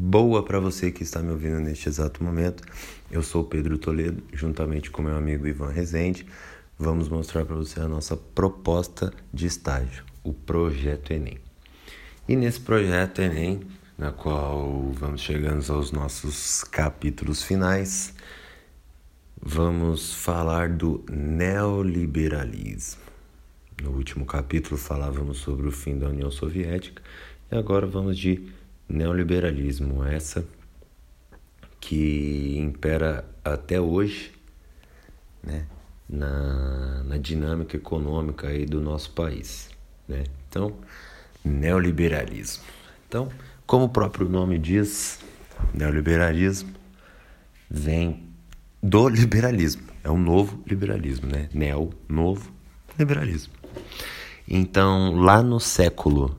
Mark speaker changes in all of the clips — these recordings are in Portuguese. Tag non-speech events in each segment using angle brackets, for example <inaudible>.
Speaker 1: boa para você que está me ouvindo neste exato momento. Eu sou Pedro Toledo, juntamente com meu amigo Ivan Rezende, vamos mostrar para você a nossa proposta de estágio, o Projeto Enem. E nesse Projeto Enem, na qual vamos chegando aos nossos capítulos finais, vamos falar do neoliberalismo. No último capítulo falávamos sobre o fim da União Soviética e agora vamos de neoliberalismo, essa que impera até hoje, né, na, na dinâmica econômica aí do nosso país, né? Então, neoliberalismo. Então, como o próprio nome diz, neoliberalismo vem do liberalismo. É um novo liberalismo, né? Neo, novo liberalismo. Então, lá no século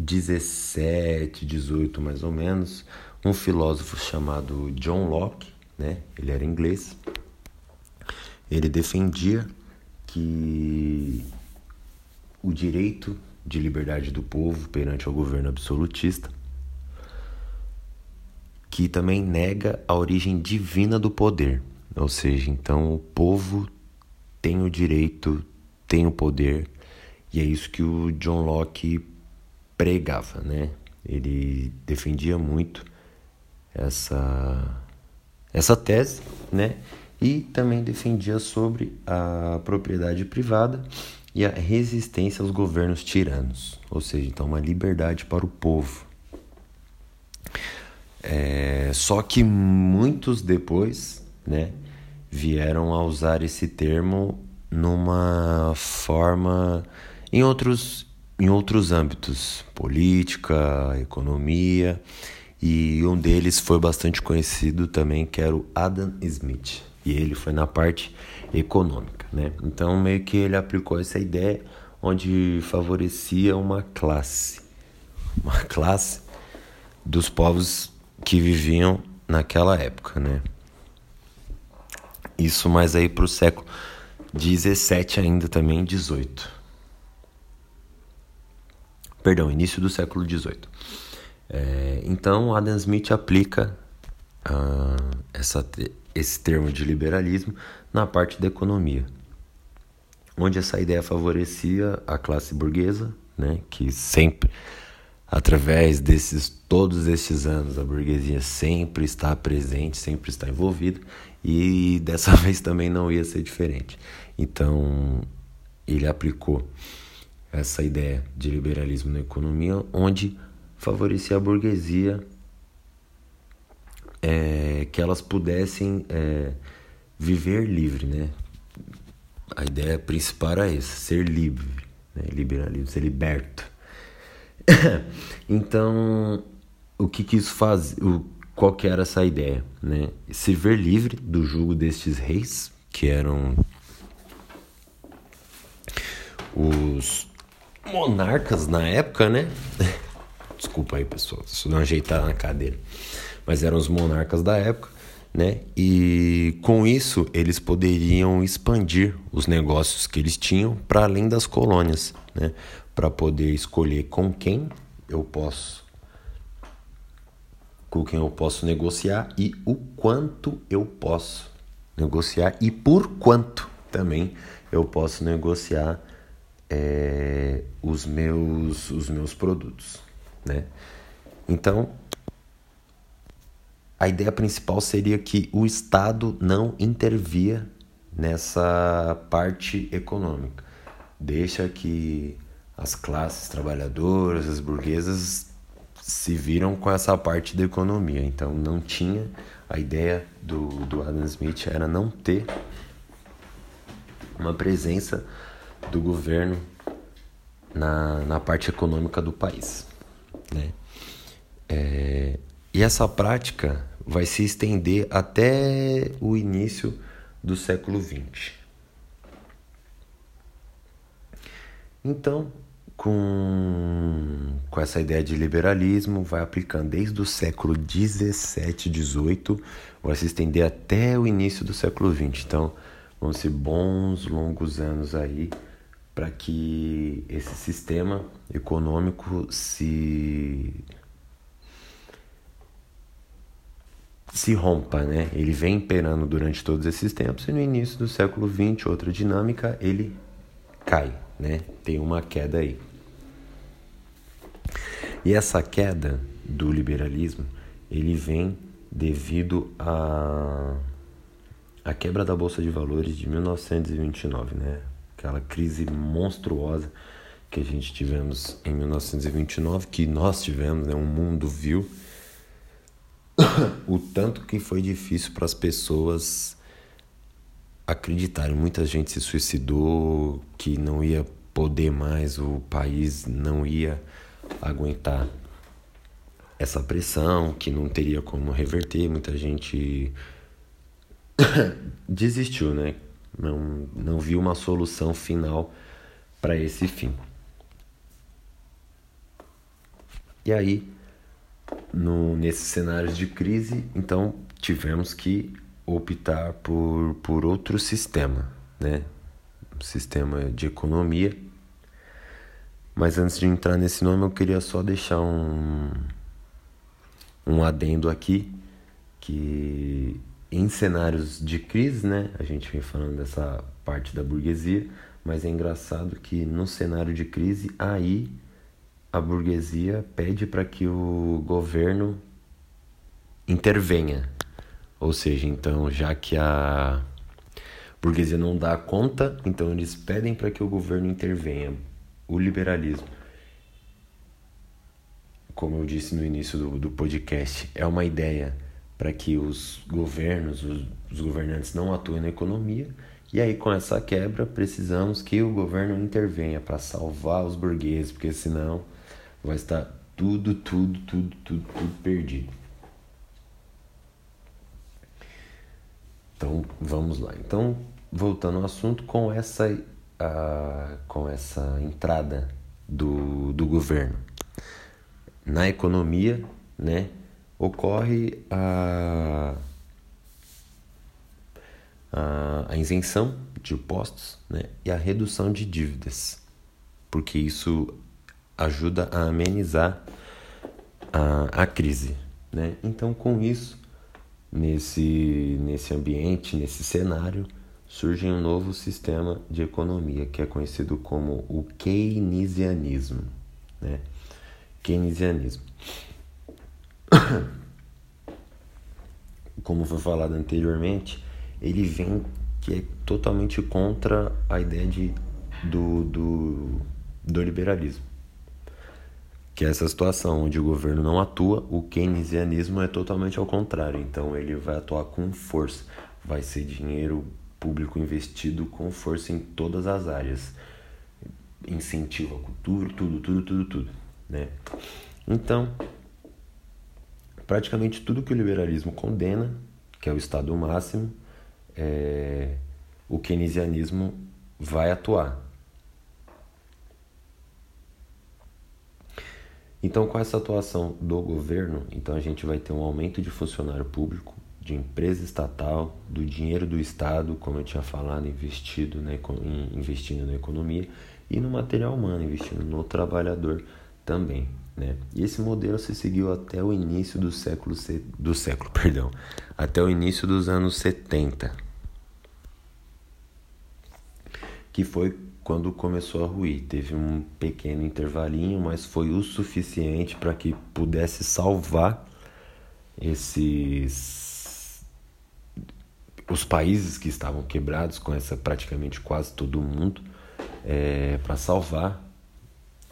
Speaker 1: 17, 18 mais ou menos, um filósofo chamado John Locke, né? Ele era inglês. Ele defendia que o direito de liberdade do povo perante o governo absolutista, que também nega a origem divina do poder. Ou seja, então o povo tem o direito, tem o poder, e é isso que o John Locke pregava, né? Ele defendia muito essa essa tese, né? E também defendia sobre a propriedade privada e a resistência aos governos tiranos, ou seja, então uma liberdade para o povo. É, só que muitos depois, né, vieram a usar esse termo numa forma em outros em outros âmbitos, política, economia, e um deles foi bastante conhecido também, que era o Adam Smith, e ele foi na parte econômica, né? Então meio que ele aplicou essa ideia onde favorecia uma classe, uma classe dos povos que viviam naquela época, né? Isso mais aí para o século 17 ainda também 18 perdão, início do século XVIII. É, então, Adam Smith aplica uh, essa, esse termo de liberalismo na parte da economia, onde essa ideia favorecia a classe burguesa, né, que sempre, através desses todos esses anos, a burguesia sempre está presente, sempre está envolvida, e dessa <laughs> vez também não ia ser diferente. Então, ele aplicou essa ideia de liberalismo na economia, onde favorecia a burguesia é, que elas pudessem é, viver livre, né? A ideia principal era essa, ser livre, né? liberalismo, ser liberto. <coughs> então, o que, que isso faz? O, qual que era essa ideia, né? Se ver livre do jugo destes reis, que eram os monarcas na época, né? <laughs> Desculpa aí, pessoal, se não ajeitar na cadeira. Mas eram os monarcas da época, né? E com isso eles poderiam expandir os negócios que eles tinham para além das colônias, né? Para poder escolher com quem eu posso com quem eu posso negociar e o quanto eu posso negociar e por quanto também eu posso negociar é, os, meus, os meus produtos. Né? Então, a ideia principal seria que o Estado não intervia nessa parte econômica. Deixa que as classes trabalhadoras, as burguesas se viram com essa parte da economia. Então não tinha a ideia do, do Adam Smith era não ter uma presença do governo na, na parte econômica do país. Né? É, e essa prática vai se estender até o início do século XX. Então, com, com essa ideia de liberalismo, vai aplicando desde o século 17, 18, vai se estender até o início do século 20. Então, vão ser bons, longos anos aí para que esse sistema econômico se se rompa, né? Ele vem imperando durante todos esses tempos e no início do século XX, outra dinâmica, ele cai, né? Tem uma queda aí. E essa queda do liberalismo, ele vem devido a a quebra da bolsa de valores de 1929, né? Aquela crise monstruosa que a gente tivemos em 1929, que nós tivemos, né? O mundo viu <coughs> o tanto que foi difícil para as pessoas acreditarem. Muita gente se suicidou, que não ia poder mais, o país não ia aguentar essa pressão, que não teria como reverter. Muita gente <coughs> desistiu, né? Não, não viu uma solução final para esse fim. E aí, no, nesses cenários de crise, então tivemos que optar por, por outro sistema, né? Um sistema de economia. Mas antes de entrar nesse nome, eu queria só deixar um, um adendo aqui que cenários de crise, né? A gente vem falando dessa parte da burguesia, mas é engraçado que no cenário de crise aí a burguesia pede para que o governo intervenha. Ou seja, então, já que a burguesia não dá conta, então eles pedem para que o governo intervenha. O liberalismo, como eu disse no início do, do podcast, é uma ideia para que os governos, os, os governantes não atuem na economia. E aí, com essa quebra, precisamos que o governo intervenha para salvar os burgueses, porque senão vai estar tudo, tudo, tudo, tudo, tudo perdido. Então vamos lá. Então voltando ao assunto com essa com essa entrada do, do governo na economia, né, ocorre a, a, a isenção de impostos, né, e a redução de dívidas, porque isso ajuda a amenizar a, a crise. Né? Então, com isso, nesse, nesse ambiente, nesse cenário, surge um novo sistema de economia que é conhecido como o keynesianismo. Né? Keynesianismo. <coughs> Como foi falado anteriormente, ele vem que é totalmente contra a ideia de, do, do, do liberalismo que é essa situação onde o governo não atua, o keynesianismo é totalmente ao contrário. Então ele vai atuar com força, vai ser dinheiro público investido com força em todas as áreas, incentivo à cultura, tudo, tudo, tudo, tudo, né? Então, praticamente tudo que o liberalismo condena, que é o estado máximo, é, o keynesianismo vai atuar. Então, com essa atuação do governo, então a gente vai ter um aumento de funcionário público, de empresa estatal, do dinheiro do Estado, como eu tinha falado, investido, né, investindo na economia e no material humano, investindo no trabalhador também. Né? E esse modelo se seguiu até o início do século, do século, <laughs> perdão, até o início dos anos 70, que foi quando começou a ruir. Teve um pequeno intervalinho, mas foi o suficiente para que pudesse salvar esses os países que estavam quebrados com essa praticamente quase todo mundo é, para salvar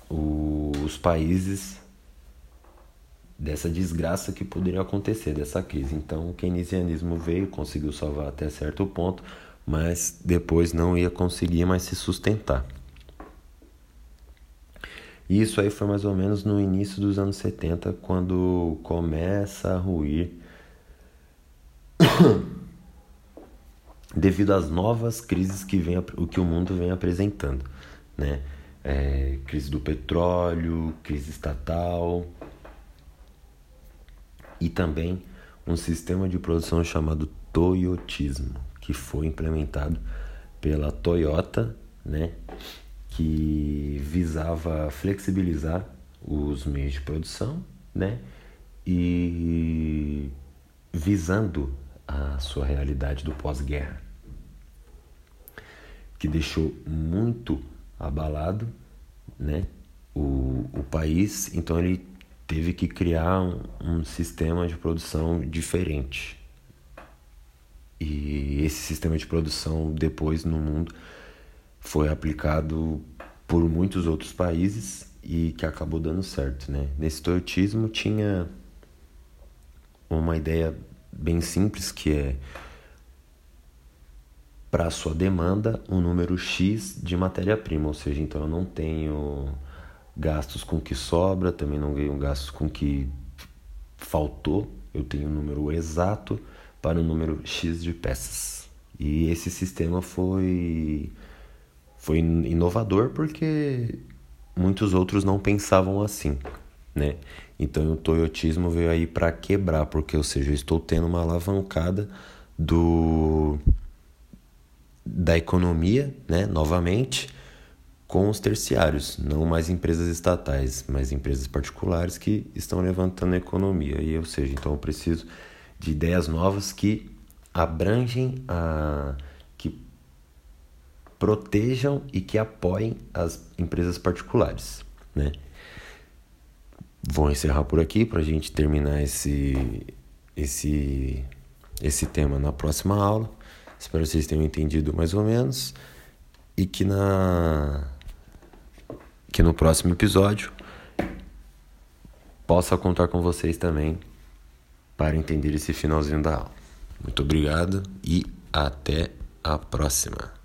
Speaker 1: os países dessa desgraça que poderia acontecer dessa crise. Então o keynesianismo veio, conseguiu salvar até certo ponto, mas depois não ia conseguir mais se sustentar. E isso aí foi mais ou menos no início dos anos 70, quando começa a ruir <coughs> devido às novas crises que, vem, o que o mundo vem apresentando, né? É, crise do petróleo, crise estatal. E também um sistema de produção chamado toyotismo que foi implementado pela Toyota, né, que visava flexibilizar os meios de produção, né, e visando a sua realidade do pós-guerra, que deixou muito abalado né, o, o país, então ele teve que criar um, um sistema de produção diferente. E esse sistema de produção depois no mundo foi aplicado por muitos outros países e que acabou dando certo, né? Nesse toyotismo tinha uma ideia bem simples que é para sua demanda um número X de matéria-prima, ou seja, então eu não tenho gastos com que sobra, também não ganho gastos com que faltou, eu tenho um número exato para o um número X de peças. E esse sistema foi foi inovador porque muitos outros não pensavam assim, né? Então o toyotismo veio aí para quebrar, porque ou seja, eu estou tendo uma alavancada do da economia, né, novamente, com os terciários, não mais empresas estatais, mas empresas particulares que estão levantando a economia. E ou seja, então eu preciso de ideias novas que abrangem a protejam e que apoiem as empresas particulares, né? Vou encerrar por aqui para a gente terminar esse, esse, esse tema na próxima aula. Espero que vocês tenham entendido mais ou menos e que na que no próximo episódio possa contar com vocês também para entender esse finalzinho da aula. Muito obrigado e até a próxima.